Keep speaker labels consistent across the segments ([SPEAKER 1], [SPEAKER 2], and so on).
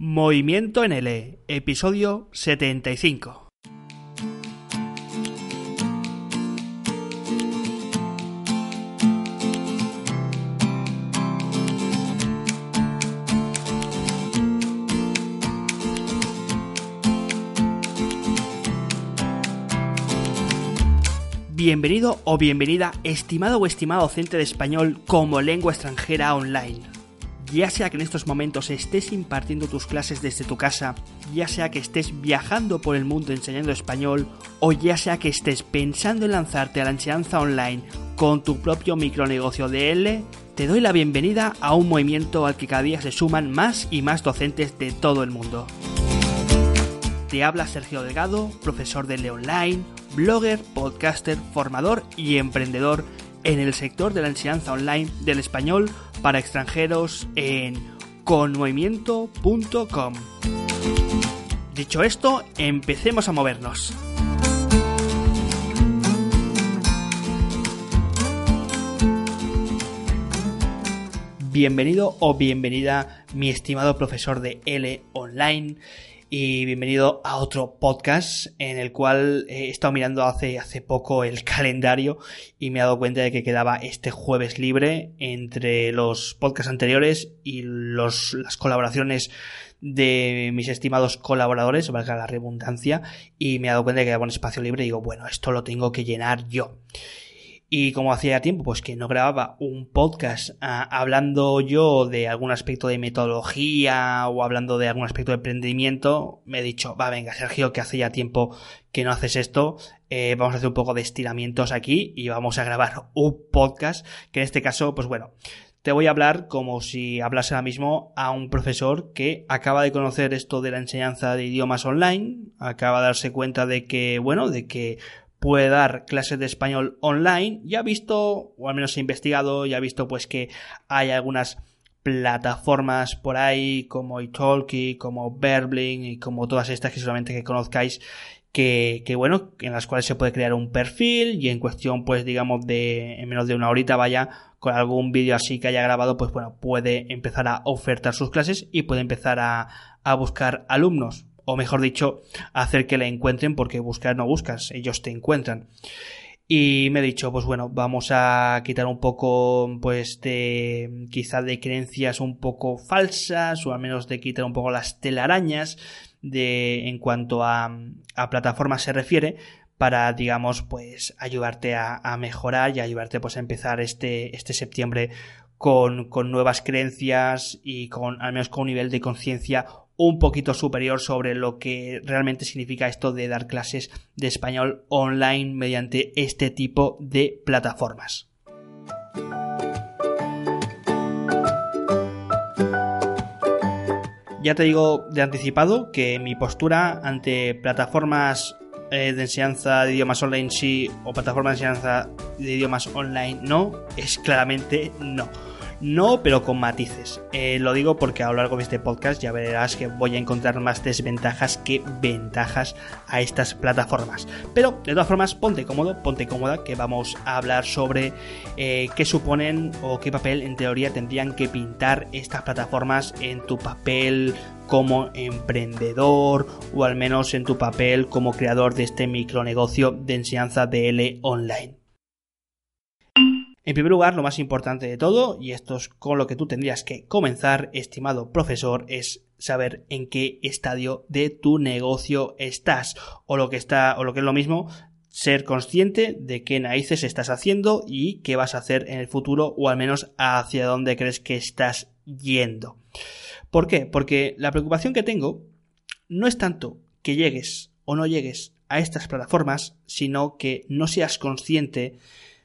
[SPEAKER 1] Movimiento NL, episodio 75. Bienvenido o bienvenida, estimado o estimado docente de español como lengua extranjera online. Ya sea que en estos momentos estés impartiendo tus clases desde tu casa, ya sea que estés viajando por el mundo enseñando español, o ya sea que estés pensando en lanzarte a la enseñanza online con tu propio micronegocio de L, te doy la bienvenida a un movimiento al que cada día se suman más y más docentes de todo el mundo. Te habla Sergio Delgado, profesor de L Online, blogger, podcaster, formador y emprendedor en el sector de la enseñanza online del español para extranjeros en conmovimiento.com. Dicho esto, empecemos a movernos. Bienvenido o bienvenida, mi estimado profesor de L Online y bienvenido a otro podcast en el cual he estado mirando hace, hace poco el calendario y me he dado cuenta de que quedaba este jueves libre entre los podcasts anteriores y los, las colaboraciones de mis estimados colaboradores, valga la redundancia, y me he dado cuenta de que quedaba un espacio libre y digo, bueno, esto lo tengo que llenar yo. Y como hacía tiempo, pues que no grababa un podcast ah, hablando yo de algún aspecto de metodología o hablando de algún aspecto de emprendimiento, me he dicho, va, venga, Sergio, que hace ya tiempo que no haces esto, eh, vamos a hacer un poco de estiramientos aquí y vamos a grabar un podcast, que en este caso, pues bueno, te voy a hablar como si hablase ahora mismo a un profesor que acaba de conocer esto de la enseñanza de idiomas online, acaba de darse cuenta de que, bueno, de que puede dar clases de español online. Ya ha visto, o al menos he investigado, ya ha visto pues que hay algunas plataformas por ahí como Italki, como Berbling y como todas estas que solamente que conozcáis que, que, bueno, en las cuales se puede crear un perfil y en cuestión pues digamos de en menos de una horita vaya con algún vídeo así que haya grabado pues bueno puede empezar a ofertar sus clases y puede empezar a, a buscar alumnos o mejor dicho, hacer que le encuentren porque buscar no buscas, ellos te encuentran. Y me he dicho, pues bueno, vamos a quitar un poco, pues, de, quizá de creencias un poco falsas, o al menos de quitar un poco las telarañas de, en cuanto a, a plataformas se refiere, para, digamos, pues, ayudarte a, a, mejorar y ayudarte, pues, a empezar este, este septiembre con, con nuevas creencias y con, al menos con un nivel de conciencia un poquito superior sobre lo que realmente significa esto de dar clases de español online mediante este tipo de plataformas. Ya te digo de anticipado que mi postura ante plataformas eh, de enseñanza de idiomas online sí o plataformas de enseñanza de idiomas online no es claramente no no, pero con matices. Eh, lo digo porque a lo largo de este podcast ya verás que voy a encontrar más desventajas que ventajas a estas plataformas. Pero de todas formas, ponte cómodo, ponte cómoda, que vamos a hablar sobre eh, qué suponen o qué papel en teoría tendrían que pintar estas plataformas en tu papel como emprendedor o al menos en tu papel como creador de este micronegocio de enseñanza de L online. En primer lugar, lo más importante de todo, y esto es con lo que tú tendrías que comenzar, estimado profesor, es saber en qué estadio de tu negocio estás, o lo que está, o lo que es lo mismo, ser consciente de qué narices estás haciendo y qué vas a hacer en el futuro, o al menos hacia dónde crees que estás yendo. ¿Por qué? Porque la preocupación que tengo no es tanto que llegues o no llegues a estas plataformas, sino que no seas consciente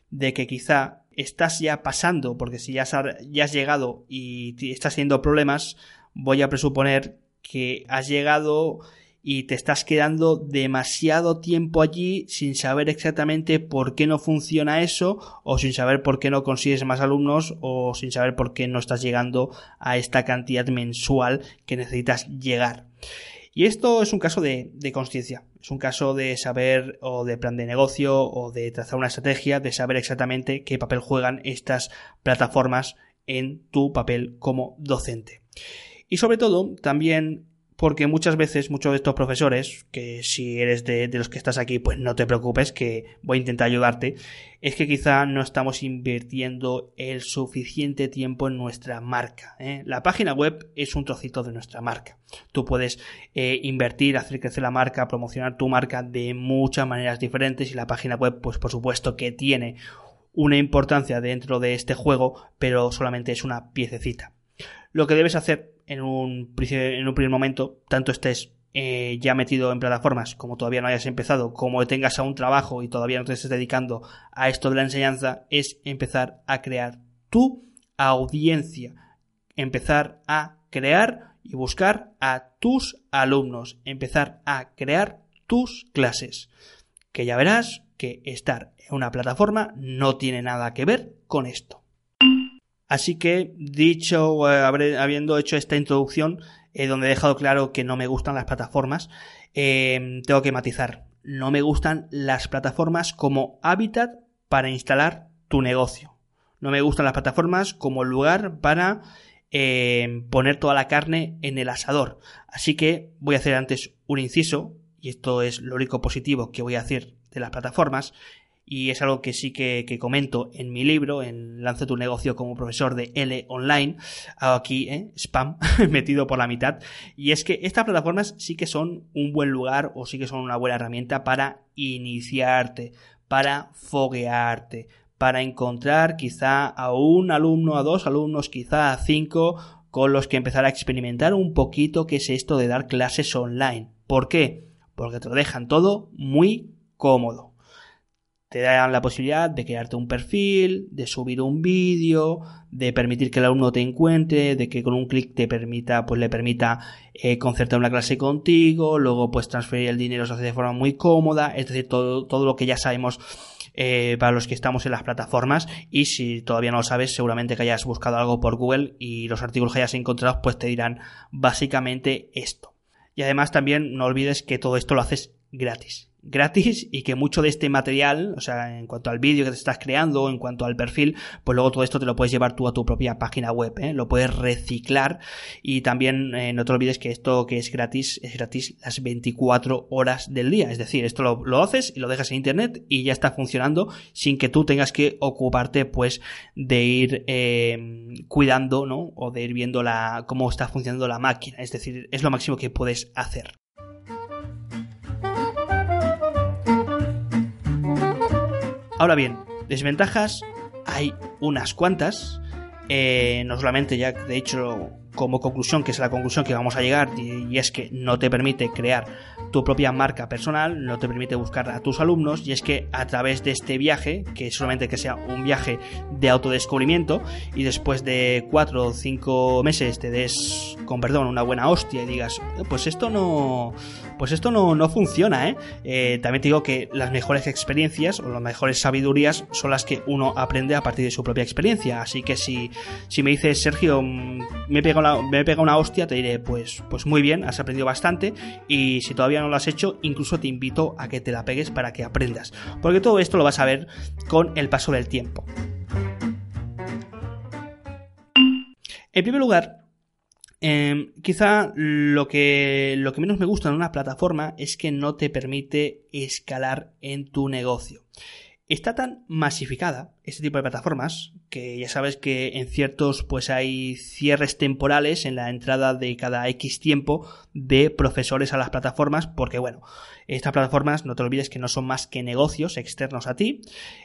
[SPEAKER 1] de que quizá estás ya pasando, porque si ya has, llegado y estás teniendo problemas, voy a presuponer que has llegado y te estás quedando demasiado tiempo allí sin saber exactamente por qué no funciona eso o sin saber por qué no consigues más alumnos o sin saber por qué no estás llegando a esta cantidad mensual que necesitas llegar. Y esto es un caso de, de conciencia, es un caso de saber o de plan de negocio o de trazar una estrategia, de saber exactamente qué papel juegan estas plataformas en tu papel como docente. Y sobre todo, también porque muchas veces muchos de estos profesores, que si eres de, los que estás aquí, pues no te preocupes, que voy a intentar ayudarte, es que quizá no estamos invirtiendo el suficiente tiempo en nuestra marca. ¿eh? La página web es un trocito de nuestra marca. Tú puedes eh, invertir, hacer crecer la marca, promocionar tu marca de muchas maneras diferentes y la página web, pues por supuesto que tiene una importancia dentro de este juego, pero solamente es una piececita. Lo que debes hacer en un, primer momento, tanto estés eh, ya metido en plataformas, como todavía no hayas empezado, como tengas a un trabajo y todavía no te estés dedicando a esto de la enseñanza, es empezar a crear tu audiencia, empezar a crear y buscar a tus alumnos, empezar a crear tus clases, que ya verás que estar en una plataforma no tiene nada que ver con esto. Así que, dicho, eh, habiendo hecho esta introducción, eh, donde he dejado claro que no me gustan las plataformas, eh, tengo que matizar. No me gustan las plataformas como hábitat para instalar tu negocio. No me gustan las plataformas como lugar para poner toda la carne en el asador. Así que voy a hacer antes un inciso, y esto es lo único positivo que voy a hacer de las plataformas, y es algo que sí que, comento en mi libro, en Lance tu negocio como profesor de L online, aquí ¿eh? spam metido por la mitad, y es que estas plataformas sí que son un buen lugar o sí que son una buena herramienta para iniciarte, para foguearte, para encontrar quizá a un alumno, a dos alumnos, quizá a cinco, con los que empezar a experimentar un poquito qué es esto de dar clases online. ¿Por qué? Porque te lo dejan todo muy cómodo te dan la posibilidad de crearte un perfil, de subir un vídeo, de permitir que el alumno te encuentre, de que con un clic te permita, pues le permita eh, concertar una clase contigo, luego pues transferir el dinero se hace de forma muy cómoda, es decir, todo, todo lo que ya sabemos eh, para los que estamos en las plataformas y si todavía no lo sabes seguramente que hayas buscado algo por Google y los artículos que hayas encontrado pues te dirán básicamente esto. Y además también no olvides que todo esto lo haces gratis gratis y que mucho de este material, o sea, en cuanto al vídeo que te estás creando, en cuanto al perfil, pues luego todo esto te lo puedes llevar tú a tu propia página web, ¿eh? lo puedes reciclar y también eh, no te olvides que esto que es gratis es gratis las 24 horas del día, es decir, esto lo, haces y lo dejas en internet y ya está funcionando sin que tú tengas que ocuparte pues de ir eh, cuidando, ¿no? O de ir viendo la, cómo está funcionando la máquina, es decir, es lo máximo que puedes hacer. Ahora bien, desventajas hay unas cuantas. Eh, no solamente ya, de hecho, como conclusión, que es la conclusión que vamos a llegar, y, es que no te permite crear tu propia marca personal, no te permite buscar a tus alumnos, y es que a través de este viaje, que solamente que sea un viaje de autodescubrimiento, y después de cuatro o cinco meses te des, con perdón, una buena hostia y digas, pues esto no, pues esto no, no funciona, ¿eh? ¿eh? También te digo que las mejores experiencias o las mejores sabidurías son las que uno aprende a partir de su propia experiencia. Así que si, si me dices, Sergio, mm, me he, pegado me pega una hostia, te diré, pues, pues muy bien, has aprendido bastante. Y si todavía no lo has hecho, incluso te invito a que te la pegues para que aprendas. Porque todo esto lo vas a ver con el paso del tiempo. En primer lugar, Em, quizá lo que, lo que menos me gusta en una plataforma es que no te permite escalar en tu negocio. Está tan masificada este tipo de plataformas que ya sabes que en ciertos pues hay cierres temporales en la entrada de cada X tiempo de profesores a las plataformas porque bueno, estas plataformas, no te olvides que no son más que negocios externos a ti,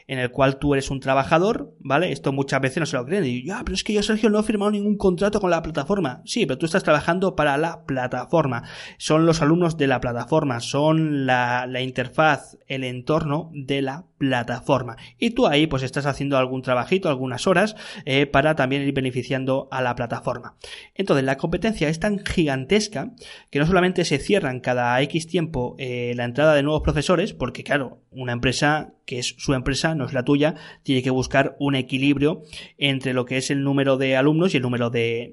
[SPEAKER 1] en el cual tú eres un trabajador, ¿vale? Esto muchas veces no se lo creen. Y ya, pero es que yo, Sergio, no he firmado ningún contrato con la plataforma. Sí, pero tú estás trabajando para la plataforma. Son los alumnos de la plataforma, son la, la interfaz, el entorno de la plataforma. Y tú ahí pues estás haciendo algún trabajito, algunas horas, eh, para también ir beneficiando a la plataforma. Entonces, la competencia es tan gigantesca que no solamente se cierran cada X tiempo eh, la entrada de nuevos profesores, porque claro, una empresa que es su empresa, no es la tuya, tiene que buscar un equilibrio entre lo que es el número de alumnos y el número de,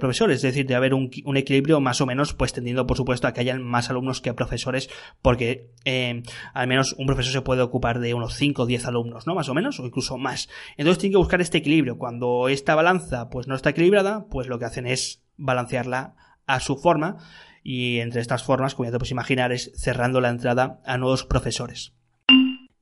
[SPEAKER 1] profesores, es decir, de haber un, un, equilibrio más o menos, pues tendiendo por supuesto a que hayan más alumnos que profesores, porque eh, al menos un profesor se puede ocupar de unos 5 o 10 alumnos, ¿no? Más o menos, o incluso más. Entonces tiene que buscar este equilibrio. Cuando esta balanza pues no está equilibrada, pues lo que hacen es balancearla a su forma y entre estas formas, como ya te puedes imaginar, es cerrando la entrada a nuevos profesores.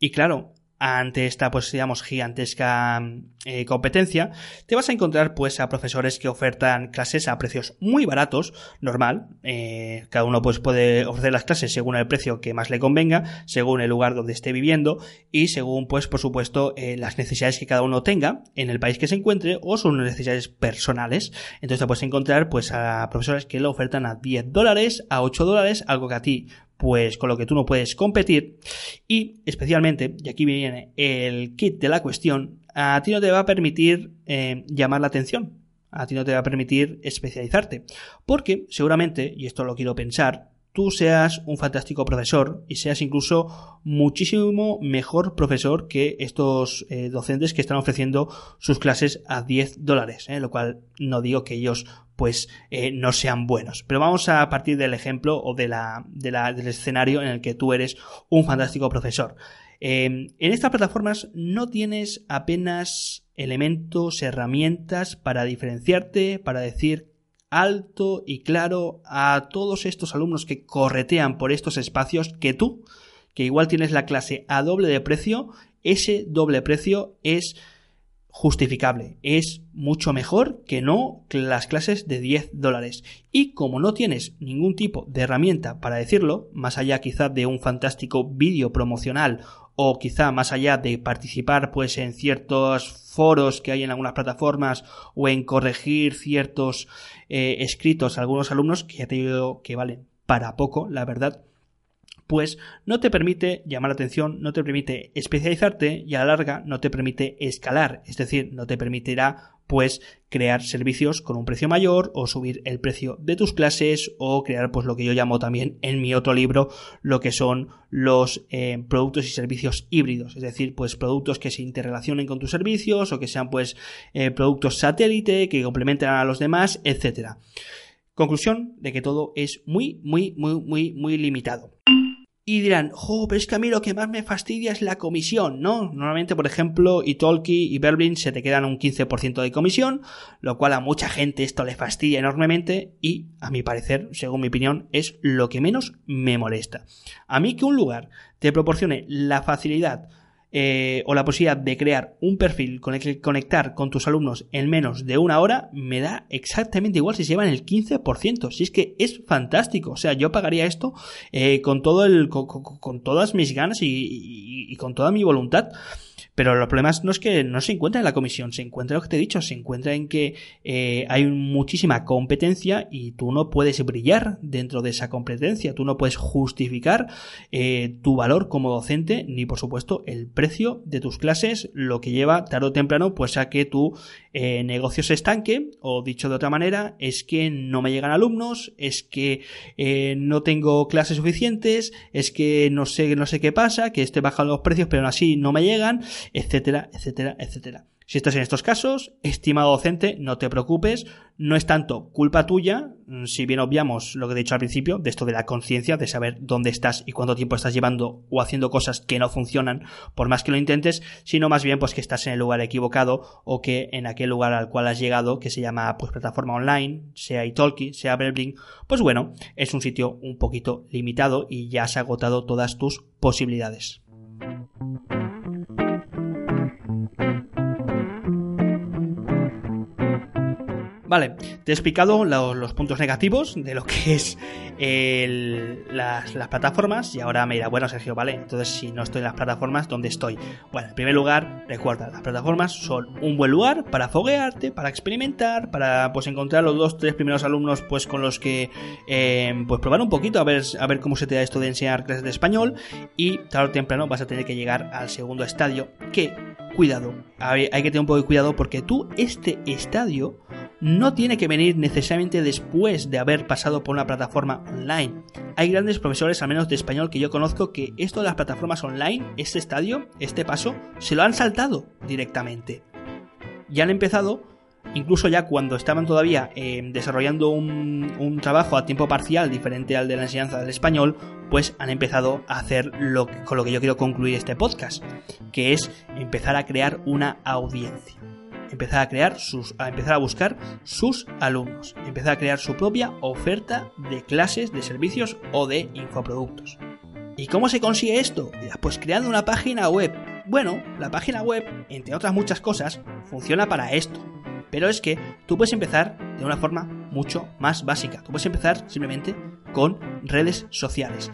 [SPEAKER 1] Y claro, ante esta, pues digamos, gigantesca eh, competencia, te vas a encontrar pues a profesores que ofertan clases a precios muy baratos, normal, eh, cada uno pues puede ofrecer las clases según el precio que más le convenga, según el lugar donde esté viviendo y según pues por supuesto eh, las necesidades que cada uno tenga en el país que se encuentre o sus necesidades personales. Entonces te puedes encontrar pues a profesores que lo ofertan a 10 dólares, a 8 dólares, algo que a ti pues con lo que tú no puedes competir. Y especialmente, y aquí viene el kit de la cuestión, a ti no te va a permitir eh, llamar la atención, a ti no te va a permitir especializarte, porque seguramente, y esto lo quiero pensar, tú seas un fantástico profesor y seas incluso muchísimo mejor profesor que estos eh, docentes que están ofreciendo sus clases a 10 dólares, ¿eh? lo cual no digo que ellos pues eh, no sean buenos. Pero vamos a partir del ejemplo o de la, del escenario en el que tú eres un fantástico profesor. en estas plataformas no tienes apenas elementos, herramientas para diferenciarte, para decir alto y claro a todos estos alumnos que corretean por estos espacios que tú, que igual tienes la clase a doble de precio, ese doble precio es justificable, es mucho mejor que no las clases de 10 dólares. Y como no tienes ningún tipo de herramienta para decirlo, más allá quizá de un fantástico vídeo promocional o quizá más allá de participar pues en ciertos foros que hay en algunas plataformas o en corregir ciertos eh, escritos a algunos alumnos que ya te digo que valen para poco, la verdad, pues no te permite llamar la atención, no te permite especializarte y a la larga no te permite escalar, es decir, no te permitirá pues crear servicios con un precio mayor o subir el precio de tus clases o crear pues lo que yo llamo también en mi otro libro lo que son los eh, productos y servicios híbridos. Es decir pues productos que se interrelacionen con tus servicios o que sean pues eh, productos satélite que complementen a los demás etcétera. Conclusión de que todo es muy muy muy muy muy limitado y dirán, jo, pero es que a mí lo que más me fastidia es la comisión, ¿no? Normalmente, por ejemplo, Italki y Berlin se te quedan un 15% de comisión, lo cual a mucha gente esto le fastidia enormemente y, a mi parecer, según mi opinión, es lo que menos me molesta. A mí que un lugar te proporcione la facilidad eh, o la posibilidad de crear un perfil con el que conectar con tus alumnos en menos de una hora, me da exactamente igual si se llevan el 15%. Si es que es fantástico. O sea, yo pagaría esto eh, con todo el, con, todas mis ganas y con toda mi voluntad. Pero los problemas no es que no se encuentra en la comisión, se encuentra lo que te he dicho, se encuentra en que eh, hay muchísima competencia y tú no puedes brillar dentro de esa competencia, tú no puedes justificar eh, tu valor como docente ni por supuesto el precio de tus clases, lo que lleva tarde o temprano pues a que tu eh, negocio se estanque. O dicho de otra manera es que no me llegan alumnos, es que no tengo clases suficientes, es que no sé, no sé qué pasa, que esté bajando los precios pero aún así no me llegan etcétera, etcétera, etcétera. Si estás en estos casos, estimado docente, no te preocupes, no es tanto culpa tuya, mm, si bien obviamos lo que he dicho al principio, de esto de la conciencia, de saber dónde estás y cuánto tiempo estás llevando o haciendo cosas que no funcionan, por más que lo intentes, sino más bien pues que estás en el lugar equivocado o que en aquel lugar al cual has llegado, que se llama pues plataforma online, sea Italki, sea Berblink, pues bueno, es un sitio un poquito limitado y ya has agotado todas tus posibilidades. Vale, te he explicado los, puntos negativos de lo que es las, plataformas y ahora me dirá, bueno Sergio, vale, entonces si no estoy en las plataformas, ¿dónde estoy? Bueno, en primer lugar, recuerda, las plataformas son un buen lugar para foguearte, para experimentar, para pues encontrar los dos, tres primeros alumnos pues con los que eh, pues probar un poquito a ver, a ver cómo se te da esto de enseñar clases de español y tarde o temprano vas a tener que llegar al segundo estadio que, cuidado, hay que tener un poco de cuidado porque tú este estadio no tiene que venir necesariamente después de haber pasado por una plataforma online. Hay grandes profesores, al menos de español, que yo conozco que esto de las plataformas online, este estadio, este paso, se lo han saltado directamente. Ya han empezado, incluso ya cuando estaban todavía eh, desarrollando un, trabajo a tiempo parcial diferente al de la enseñanza del español, pues han empezado a hacer lo con lo que yo quiero concluir este podcast, que es empezar a crear una audiencia. Empezar a crear sus, a empezar a buscar sus alumnos, empezar a crear su propia oferta de clases, de servicios o de infoproductos. ¿Y cómo se consigue esto? Pues creando una página web. Bueno, la página web, entre otras muchas cosas, funciona para esto. Pero es que tú puedes empezar de una forma mucho más básica. Tú puedes empezar simplemente con redes sociales.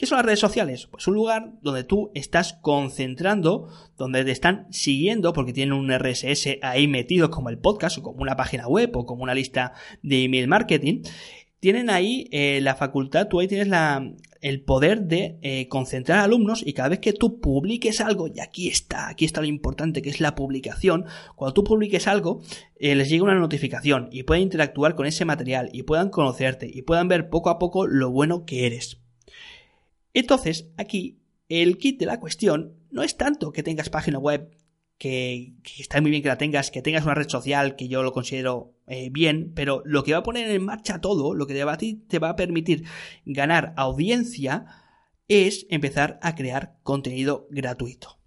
[SPEAKER 1] ¿Qué son las redes sociales? Pues un lugar donde tú estás concentrando, donde te están siguiendo, porque tienen un RSS ahí metido como el podcast, o como una página web, o como una lista de email marketing. Tienen ahí eh, la facultad, tú ahí tienes la, el poder de eh, concentrar alumnos y cada vez que tú publiques algo, y aquí está, aquí está lo importante que es la publicación, cuando tú publiques algo, eh, les llega una notificación y pueden interactuar con ese material y puedan conocerte y puedan ver poco a poco lo bueno que eres. Entonces, aquí, el kit de la cuestión no es tanto que tengas página web, que, está muy bien que la tengas, que tengas una red social, que yo lo considero eh, bien, pero lo que va a poner en marcha todo, lo que a, te va a permitir ganar audiencia, es empezar a crear contenido gratuito.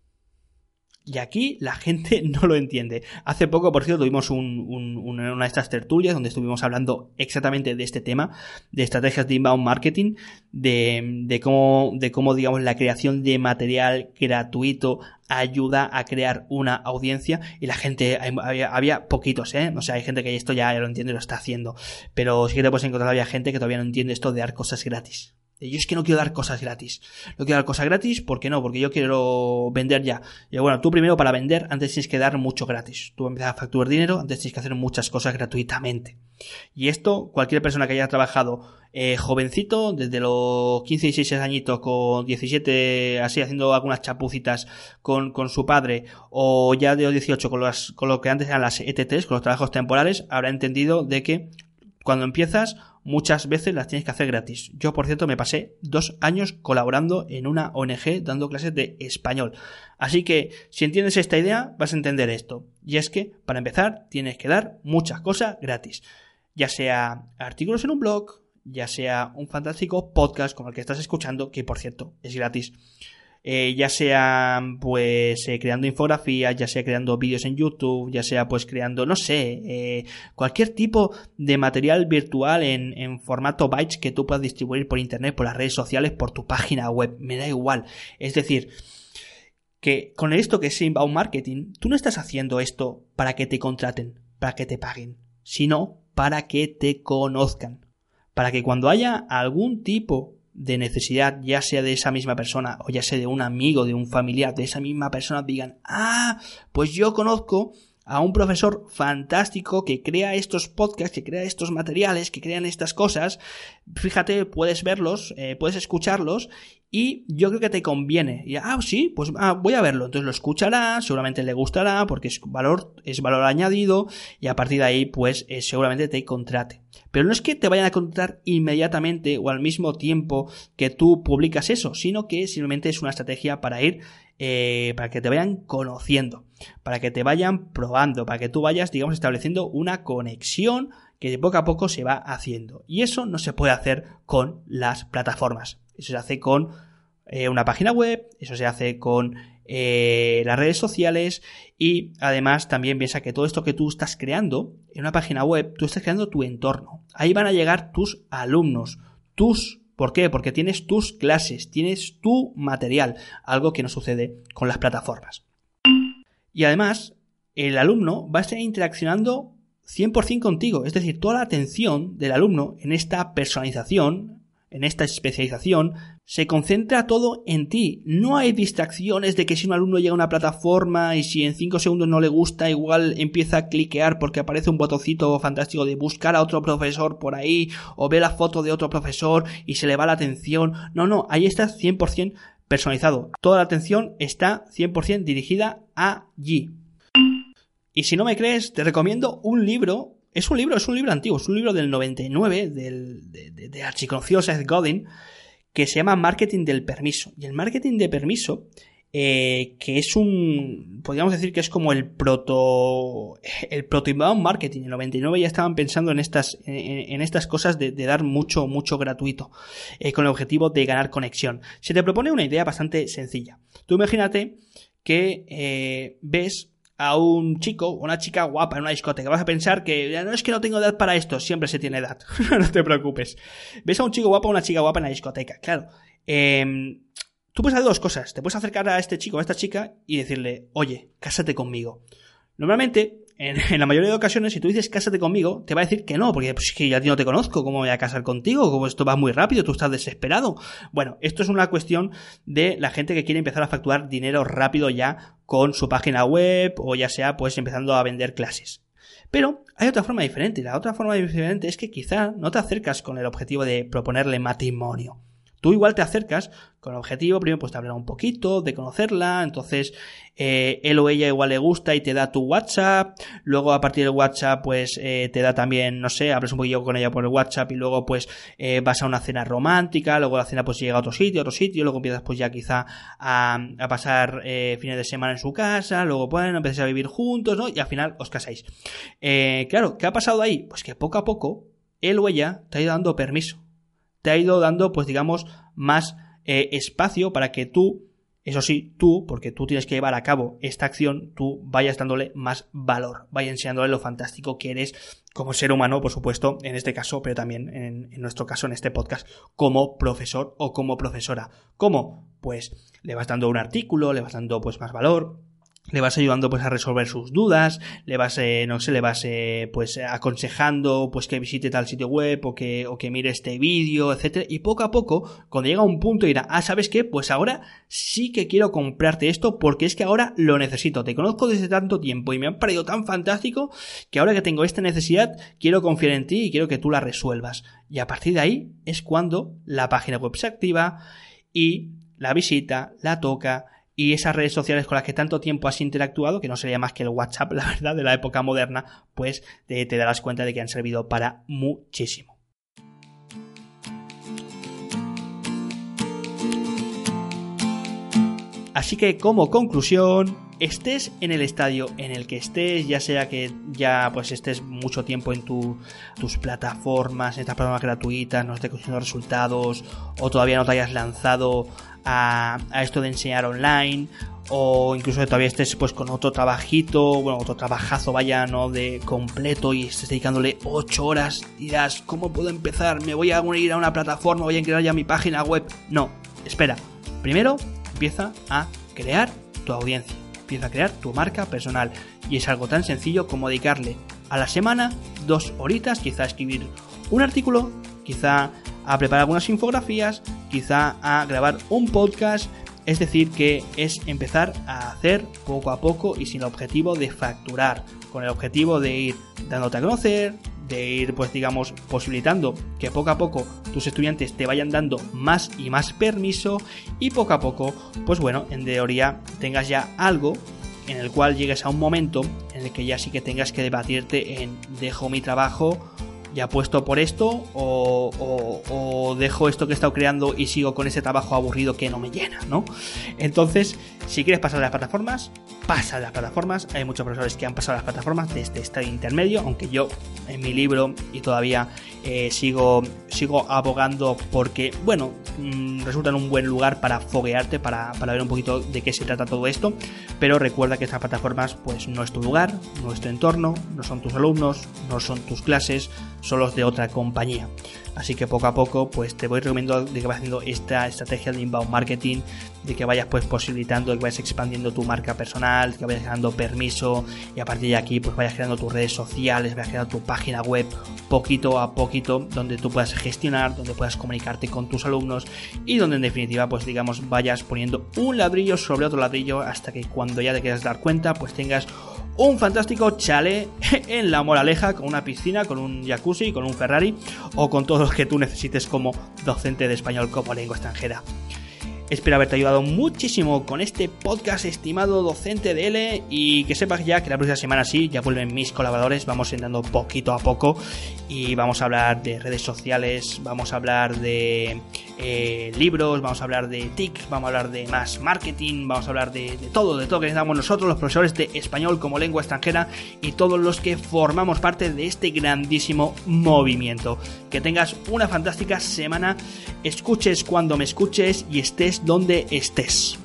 [SPEAKER 1] Y aquí la gente no lo entiende. Hace poco, por cierto, tuvimos una de estas tertulias donde estuvimos hablando exactamente de este tema, de estrategias de inbound marketing, de, cómo, de cómo, digamos, la creación de material gratuito ayuda a crear una audiencia y la gente, había, poquitos, ¿eh? O sea, hay gente que esto ya lo entiende y lo está haciendo, pero sí que te puedes encontrar había gente que todavía no entiende esto de dar cosas gratis. Yo es que no quiero dar cosas gratis. No quiero dar cosas gratis, ¿por qué no? Porque yo quiero vender ya. Y bueno, tú primero para vender, antes tienes que dar mucho gratis. Tú empiezas a facturar dinero, antes tienes que hacer muchas cosas gratuitamente. Y esto, cualquier persona que haya trabajado eh, jovencito, desde los 15 y 16 añitos, con 17, así, haciendo algunas chapucitas con, con su padre, o ya de los 18, con, con lo que antes eran las ETTs, con los trabajos temporales, habrá entendido de que cuando empiezas muchas veces las tienes que hacer gratis. Yo, por cierto, me pasé dos años colaborando en una ONG dando clases de español. Así que, si entiendes esta idea, vas a entender esto. Y es que, para empezar, tienes que dar muchas cosas gratis. Ya sea artículos en un blog, ya sea un fantástico podcast como el que estás escuchando, que por cierto es gratis eh, ya sea pues eh, creando infografías, ya sea creando vídeos en YouTube, ya sea pues creando, no sé, eh, cualquier tipo de material virtual en, en formato bytes que tú puedas distribuir por internet, por las redes sociales, por tu página web, me da igual. Es decir, que con esto que es inbound marketing, tú no estás haciendo esto para que te contraten, para que te paguen, sino para que te conozcan. Para que cuando haya algún tipo de necesidad, ya sea de esa misma persona o ya sea de un amigo, de un familiar, de esa misma persona, digan, ah, pues yo conozco a un profesor fantástico que crea estos podcasts, que crea estos materiales, que crean estas cosas. Fíjate, puedes verlos, eh, puedes escucharlos y yo creo que te conviene. Y, ah, sí, pues ah, voy a verlo. Entonces lo escuchará, seguramente le gustará porque es valor, es valor añadido y a partir de ahí, pues eh, seguramente te contrate. Pero no es que te vayan a contratar inmediatamente o al mismo tiempo que tú publicas eso, sino que simplemente es una estrategia para ir, eh, para que te vayan conociendo, para que te vayan probando, para que tú vayas, digamos, estableciendo una conexión que de poco a poco se va haciendo. Y eso no se puede hacer con las plataformas. Eso se hace con eh, una página web, eso se hace con eh, las redes sociales y además también piensa que todo esto que tú estás creando en una página web, tú estás creando tu entorno. Ahí van a llegar tus alumnos, tus... ¿Por qué? Porque tienes tus clases, tienes tu material, algo que no sucede con las plataformas. Y además, el alumno va a estar interaccionando 100% contigo, es decir, toda la atención del alumno en esta personalización, en esta especialización, se concentra todo en ti. No hay distracciones de que si un alumno llega a una plataforma y si en 5 segundos no le gusta, igual empieza a cliquear porque aparece un botoncito fantástico de buscar a otro profesor por ahí o ve la foto de otro profesor y se le va la atención. No, no, ahí está 100% personalizado. Toda la atención está 100% dirigida allí. Y si no me crees, te recomiendo un libro. Es un libro, es un libro antiguo, es un libro del 99 del, de, de, de archiconocido Seth Godin que se llama marketing del permiso. Y el marketing de permiso, eh, que es un, podríamos decir que es como el proto, el proto marketing. En el 99 ya estaban pensando en estas, en, estas cosas de, dar mucho, mucho gratuito, eh, con el objetivo de ganar conexión. Se te propone una idea bastante sencilla. Tú imagínate que eh, ves a un chico o una chica guapa en una discoteca. Vas a pensar que no es que no tengo edad para esto, siempre se tiene edad. no te preocupes. Ves a un chico guapo o una chica guapa en la discoteca, claro. Em, tú puedes hacer dos cosas. Te puedes acercar a este chico o a esta chica y decirle, oye, cásate conmigo. Normalmente, en, la mayoría de ocasiones, si tú dices cásate conmigo, te va a decir que no, porque pues, es que ya no te conozco, ¿cómo voy a casar contigo? Como esto va muy rápido, tú estás desesperado. Bueno, esto es una cuestión de la gente que quiere empezar a facturar dinero rápido ya con su página web o ya sea pues empezando a vender clases. Pero hay otra forma diferente, la otra forma diferente es que quizá no te acercas con el objetivo de proponerle matrimonio. Tú igual te acercas con el objetivo, primero pues de hablar un poquito, de conocerla, entonces eh, él o ella igual le gusta y te da tu WhatsApp, luego a partir del WhatsApp pues eh, te da también, no sé, hablas un poquillo con ella por el WhatsApp y luego pues eh, vas a una cena romántica, luego la cena pues llega a otro sitio, a otro sitio, luego empiezas pues ya quizá a, pasar fines de semana en su casa, luego bueno, empiezas a vivir juntos, ¿no? Y al final os casáis. claro, ¿qué ha pasado ahí? Pues que poco a poco él o ella te ha ido dando permiso te ha ido dando, pues digamos, más eh, espacio para que tú, eso sí, tú, porque tú tienes que llevar a cabo esta acción, tú vayas dándole más valor, vayas enseñándole lo fantástico que eres como ser humano, por supuesto, en este caso, pero también en, en nuestro caso, en este podcast, como profesor o como profesora. ¿Cómo? Pues le vas dando un artículo, le vas dando pues más valor, le vas ayudando pues a resolver sus dudas, le vas, eh, no sé, le vas eh, pues aconsejando pues que visite tal sitio web o que, o que mire este vídeo, etcétera, y poco a poco, cuando llega un punto dirá, ah, ¿sabes qué? Pues ahora sí que quiero comprarte esto porque es que ahora lo necesito, te conozco desde tanto tiempo y me ha parecido tan fantástico que ahora que tengo esta necesidad, quiero confiar en ti y quiero que tú la resuelvas. Y a partir de ahí es cuando la página web se activa y la visita, la toca, y esas redes sociales con las que tanto tiempo has interactuado, que no sería más que el WhatsApp, la verdad, de la época moderna, pues te, darás cuenta de que han servido para muchísimo. Así que como conclusión, estés en el estadio en el que estés, ya sea que ya pues estés mucho tiempo en tus plataformas, en estas plataformas gratuitas, no estés consiguiendo resultados, o todavía no te hayas lanzado a, esto de enseñar online o incluso todavía estés pues con otro trabajito, bueno, otro trabajazo vaya, ¿no? De completo y estés dedicándole 8 horas, dirás, ¿cómo puedo empezar? ¿Me voy a unir a una plataforma? ¿Voy a crear ya mi página web? No, espera. Primero, empieza a crear tu audiencia, empieza a crear tu marca personal y es algo tan sencillo como dedicarle a la semana dos horitas, quizá escribir un artículo, quizá a preparar algunas infografías, quizá a grabar un podcast, es decir, que es empezar a hacer poco a poco y sin el objetivo de facturar, con el objetivo de ir dándote a conocer, de ir, pues digamos, posibilitando que poco a poco tus estudiantes te vayan dando más y más permiso y poco a poco, pues bueno, en teoría tengas ya algo en el cual llegues a un momento en el que ya sí que tengas que debatirte en dejo mi trabajo ya puesto por esto o, dejo esto que he estado creando y sigo con ese trabajo aburrido que no me llena, ¿no? Entonces, si quieres pasar de las plataformas, pasa de las plataformas. Hay muchos profesores que han pasado las plataformas desde este intermedio, aunque yo en mi libro y todavía eh, sigo, sigo abogando porque, bueno, mm, resultan un buen lugar para foguearte, para, para ver un poquito de qué se trata todo esto. Pero recuerda que estas plataformas, pues no es tu lugar, no es tu entorno, no son tus alumnos, no son tus clases, son los de otra compañía. Así que poco a poco, pues te voy recomendando de que vayas haciendo esta estrategia de inbound marketing, de que vayas pues posibilitando, de que vayas expandiendo tu marca personal, de que vayas dando permiso y a partir de aquí pues vayas creando tus redes sociales, vayas creando tu página web poquito a poquito, donde tú puedas gestionar, donde puedas comunicarte con tus alumnos y donde en definitiva pues digamos vayas poniendo un ladrillo sobre otro ladrillo hasta que cuando ya te quieras dar cuenta pues tengas un fantástico chalet en la moraleja con una piscina, con un jacuzzi, con un Ferrari o con todo lo que tú necesites como docente de español como lengua extranjera. Espero haberte ayudado muchísimo con este podcast, estimado docente de L, y que sepas ya que la próxima semana sí, ya vuelven mis colaboradores, vamos entrando poquito a poco y vamos a hablar de redes sociales, vamos a hablar de eh, libros, vamos a hablar de TIC, vamos a hablar de más marketing, vamos a hablar de, de todo, de todo que necesitamos nosotros, los profesores de español como lengua extranjera y todos los que formamos parte de este grandísimo movimiento. Que tengas una fantástica semana, escuches cuando me escuches y donde estés.